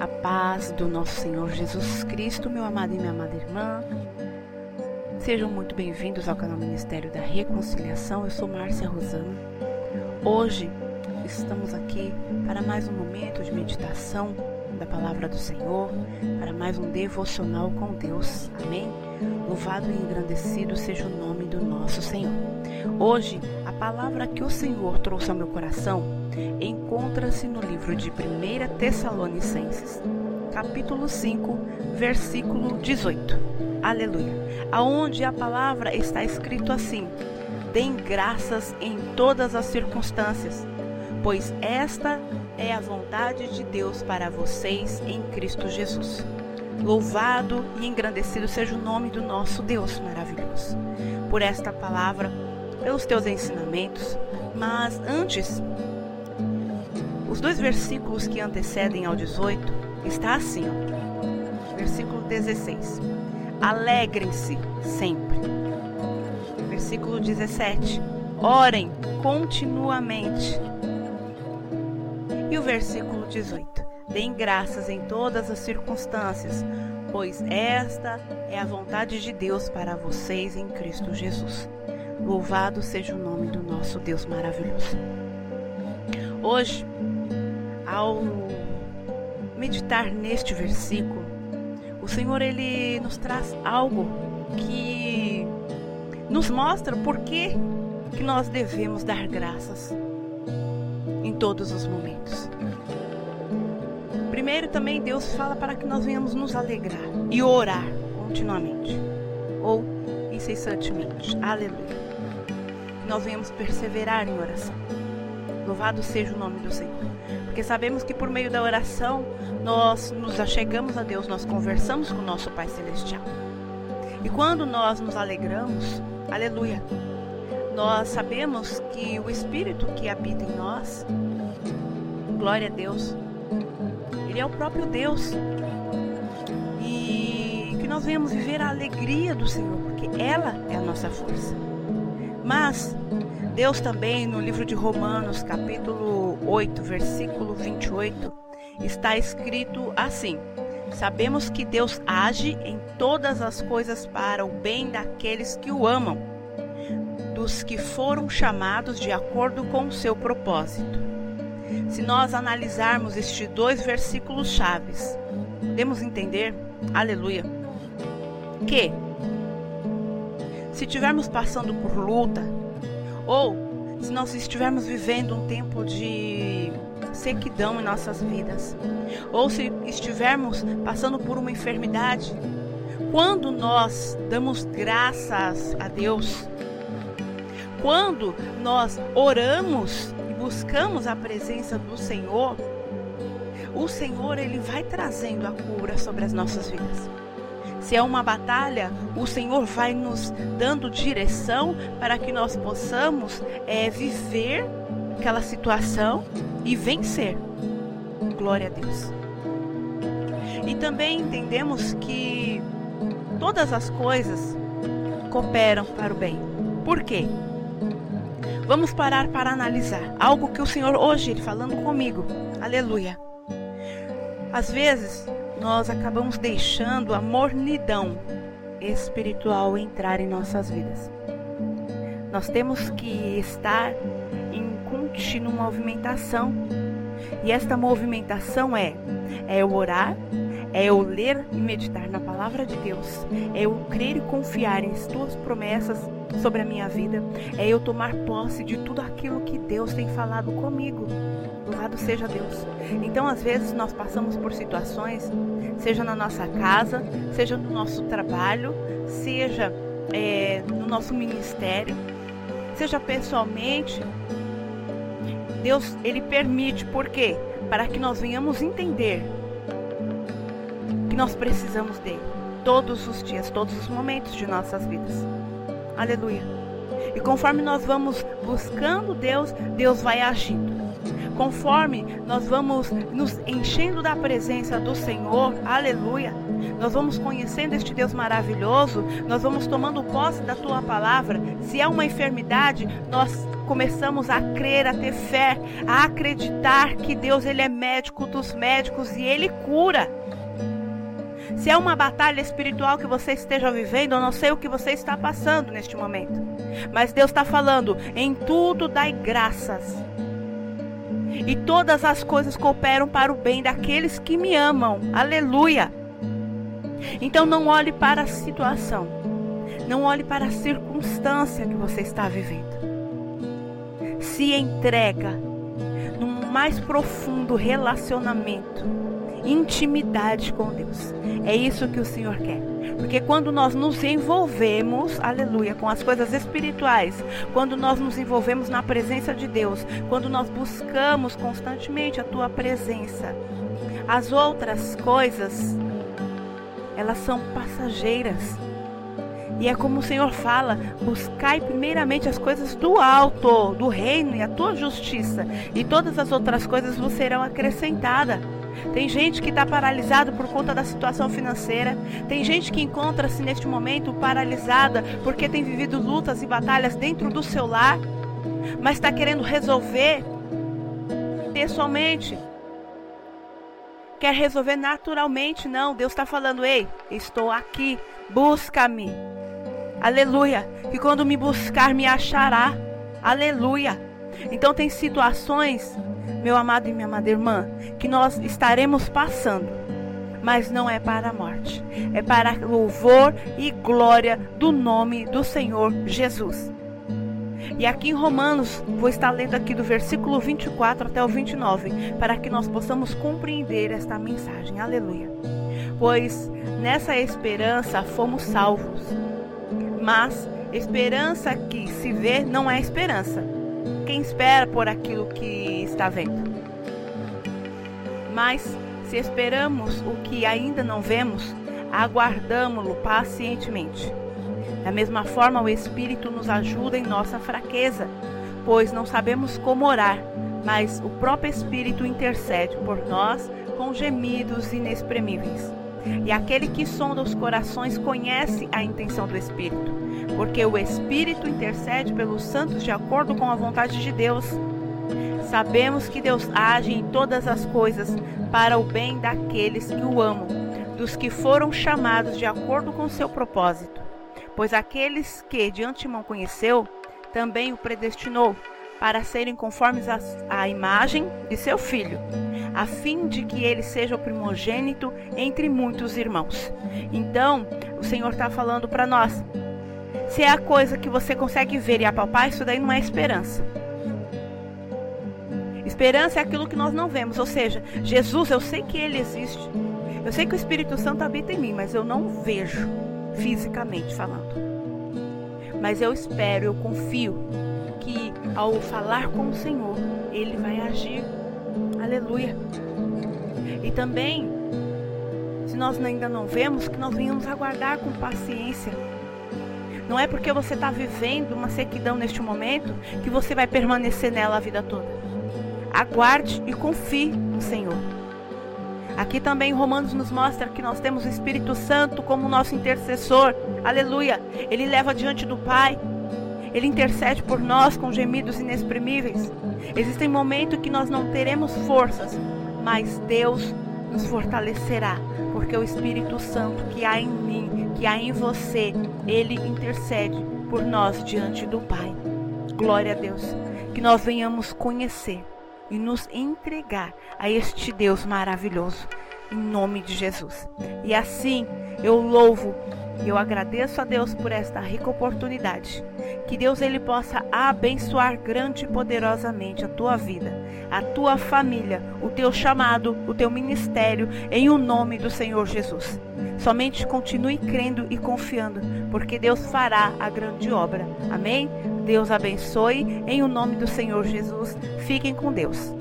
A paz do nosso Senhor Jesus Cristo, meu amado e minha amada irmã. Sejam muito bem-vindos ao canal Ministério da Reconciliação. Eu sou Márcia Rosano. Hoje estamos aqui para mais um momento de meditação da palavra do Senhor, para mais um devocional com Deus. Amém? Louvado e engrandecido seja o nome do nosso Senhor. Hoje, a palavra que o Senhor trouxe ao meu coração encontra-se no livro de 1 Tessalonicenses, capítulo 5, versículo 18. Aleluia. Aonde a palavra está escrito assim: Deem graças em todas as circunstâncias, pois esta é a vontade de Deus para vocês em Cristo Jesus. Louvado e engrandecido seja o nome do nosso Deus maravilhoso, por esta palavra, pelos teus ensinamentos. Mas antes, os dois versículos que antecedem ao 18 está assim, ó. versículo 16. Alegrem-se sempre. Versículo 17. Orem continuamente. E o versículo 18. Deem graças em todas as circunstâncias, pois esta é a vontade de Deus para vocês em Cristo Jesus. Louvado seja o nome do nosso Deus maravilhoso. Hoje, ao meditar neste versículo, o Senhor ele nos traz algo que nos mostra por que, que nós devemos dar graças em todos os momentos. Primeiro também Deus fala para que nós venhamos nos alegrar e orar continuamente ou incessantemente. Aleluia. Que nós venhamos perseverar em oração. Louvado seja o nome do Senhor. Porque sabemos que por meio da oração nós nos achegamos a Deus, nós conversamos com o nosso Pai Celestial. E quando nós nos alegramos, aleluia, nós sabemos que o Espírito que habita em nós, glória a Deus, Ele é o próprio Deus. E que nós venhamos viver a alegria do Senhor, porque ela é a nossa força. Mas Deus também, no livro de Romanos, capítulo 8, versículo 28, está escrito assim: Sabemos que Deus age em todas as coisas para o bem daqueles que o amam, dos que foram chamados de acordo com o seu propósito. Se nós analisarmos estes dois versículos chaves, podemos entender, aleluia, que se estivermos passando por luta, ou se nós estivermos vivendo um tempo de sequidão em nossas vidas, ou se estivermos passando por uma enfermidade, quando nós damos graças a Deus, quando nós oramos e buscamos a presença do Senhor, o Senhor ele vai trazendo a cura sobre as nossas vidas. Se é uma batalha, o Senhor vai nos dando direção para que nós possamos é, viver aquela situação e vencer. Glória a Deus. E também entendemos que todas as coisas cooperam para o bem. Por quê? Vamos parar para analisar algo que o Senhor hoje falando comigo. Aleluia. Às vezes nós acabamos deixando a mornidão espiritual entrar em nossas vidas. Nós temos que estar em contínua movimentação. E esta movimentação é é eu orar, é eu ler e meditar na palavra de Deus, é eu crer e confiar em tuas promessas sobre a minha vida, é eu tomar posse de tudo aquilo que Deus tem falado comigo. Louvado seja Deus. Então, às vezes, nós passamos por situações, seja na nossa casa, seja no nosso trabalho, seja é, no nosso ministério, seja pessoalmente. Deus, Ele permite, por quê? Para que nós venhamos entender que nós precisamos dele todos os dias, todos os momentos de nossas vidas. Aleluia. E conforme nós vamos buscando Deus, Deus vai agindo. Conforme nós vamos nos enchendo da presença do Senhor, aleluia. Nós vamos conhecendo este Deus maravilhoso, nós vamos tomando posse da tua palavra. Se é uma enfermidade, nós começamos a crer, a ter fé, a acreditar que Deus ele é médico dos médicos e ele cura. Se é uma batalha espiritual que você esteja vivendo, eu não sei o que você está passando neste momento. Mas Deus está falando: em tudo dai graças. E todas as coisas cooperam para o bem daqueles que me amam. Aleluia. Então não olhe para a situação. Não olhe para a circunstância que você está vivendo. Se entrega num mais profundo relacionamento intimidade com Deus. É isso que o Senhor quer. Porque quando nós nos envolvemos, aleluia, com as coisas espirituais, quando nós nos envolvemos na presença de Deus, quando nós buscamos constantemente a tua presença, as outras coisas, elas são passageiras. E é como o Senhor fala: buscai primeiramente as coisas do alto, do reino e a tua justiça, e todas as outras coisas vos serão acrescentadas. Tem gente que está paralisado por conta da situação financeira. Tem gente que encontra-se neste momento paralisada porque tem vivido lutas e batalhas dentro do seu lar, mas está querendo resolver pessoalmente. Quer resolver naturalmente? Não. Deus está falando: Ei, estou aqui. Busca-me. Aleluia. E quando me buscar, me achará. Aleluia. Então tem situações meu amado e minha amada irmã, que nós estaremos passando, mas não é para a morte, é para louvor e glória do nome do Senhor Jesus. E aqui em Romanos, vou estar lendo aqui do versículo 24 até o 29, para que nós possamos compreender esta mensagem. Aleluia. Pois nessa esperança fomos salvos. Mas esperança que se vê não é esperança quem espera por aquilo que está vendo. Mas se esperamos o que ainda não vemos, aguardamo-lo pacientemente. Da mesma forma, o Espírito nos ajuda em nossa fraqueza, pois não sabemos como orar, mas o próprio Espírito intercede por nós com gemidos inexprimíveis. E aquele que sonda os corações conhece a intenção do Espírito, porque o Espírito intercede pelos santos de acordo com a vontade de Deus. Sabemos que Deus age em todas as coisas para o bem daqueles que o amam, dos que foram chamados de acordo com seu propósito. Pois aqueles que de antemão conheceu, também o predestinou para serem conformes à imagem de seu filho, a fim de que ele seja o primogênito entre muitos irmãos. Então, o Senhor está falando para nós: se é a coisa que você consegue ver e apalpar, isso daí não é esperança. Esperança é aquilo que nós não vemos, ou seja, Jesus, eu sei que ele existe. Eu sei que o Espírito Santo habita em mim, mas eu não vejo fisicamente falando. Mas eu espero, eu confio que ao falar com o Senhor, ele vai agir. Aleluia. E também, se nós ainda não vemos, que nós venhamos aguardar com paciência. Não é porque você está vivendo uma sequidão neste momento que você vai permanecer nela a vida toda. Aguarde e confie no Senhor. Aqui também Romanos nos mostra que nós temos o Espírito Santo como nosso intercessor. Aleluia. Ele leva diante do Pai ele intercede por nós com gemidos inexprimíveis. Existem momentos que nós não teremos forças, mas Deus nos fortalecerá, porque o Espírito Santo que há em mim, que há em você, ele intercede por nós diante do Pai. Glória a Deus. Que nós venhamos conhecer e nos entregar a este Deus maravilhoso, em nome de Jesus. E assim eu louvo eu agradeço a Deus por esta rica oportunidade. Que Deus ele possa abençoar grande e poderosamente a tua vida, a tua família, o teu chamado, o teu ministério, em o nome do Senhor Jesus. Somente continue crendo e confiando, porque Deus fará a grande obra. Amém? Deus abençoe em o nome do Senhor Jesus. Fiquem com Deus.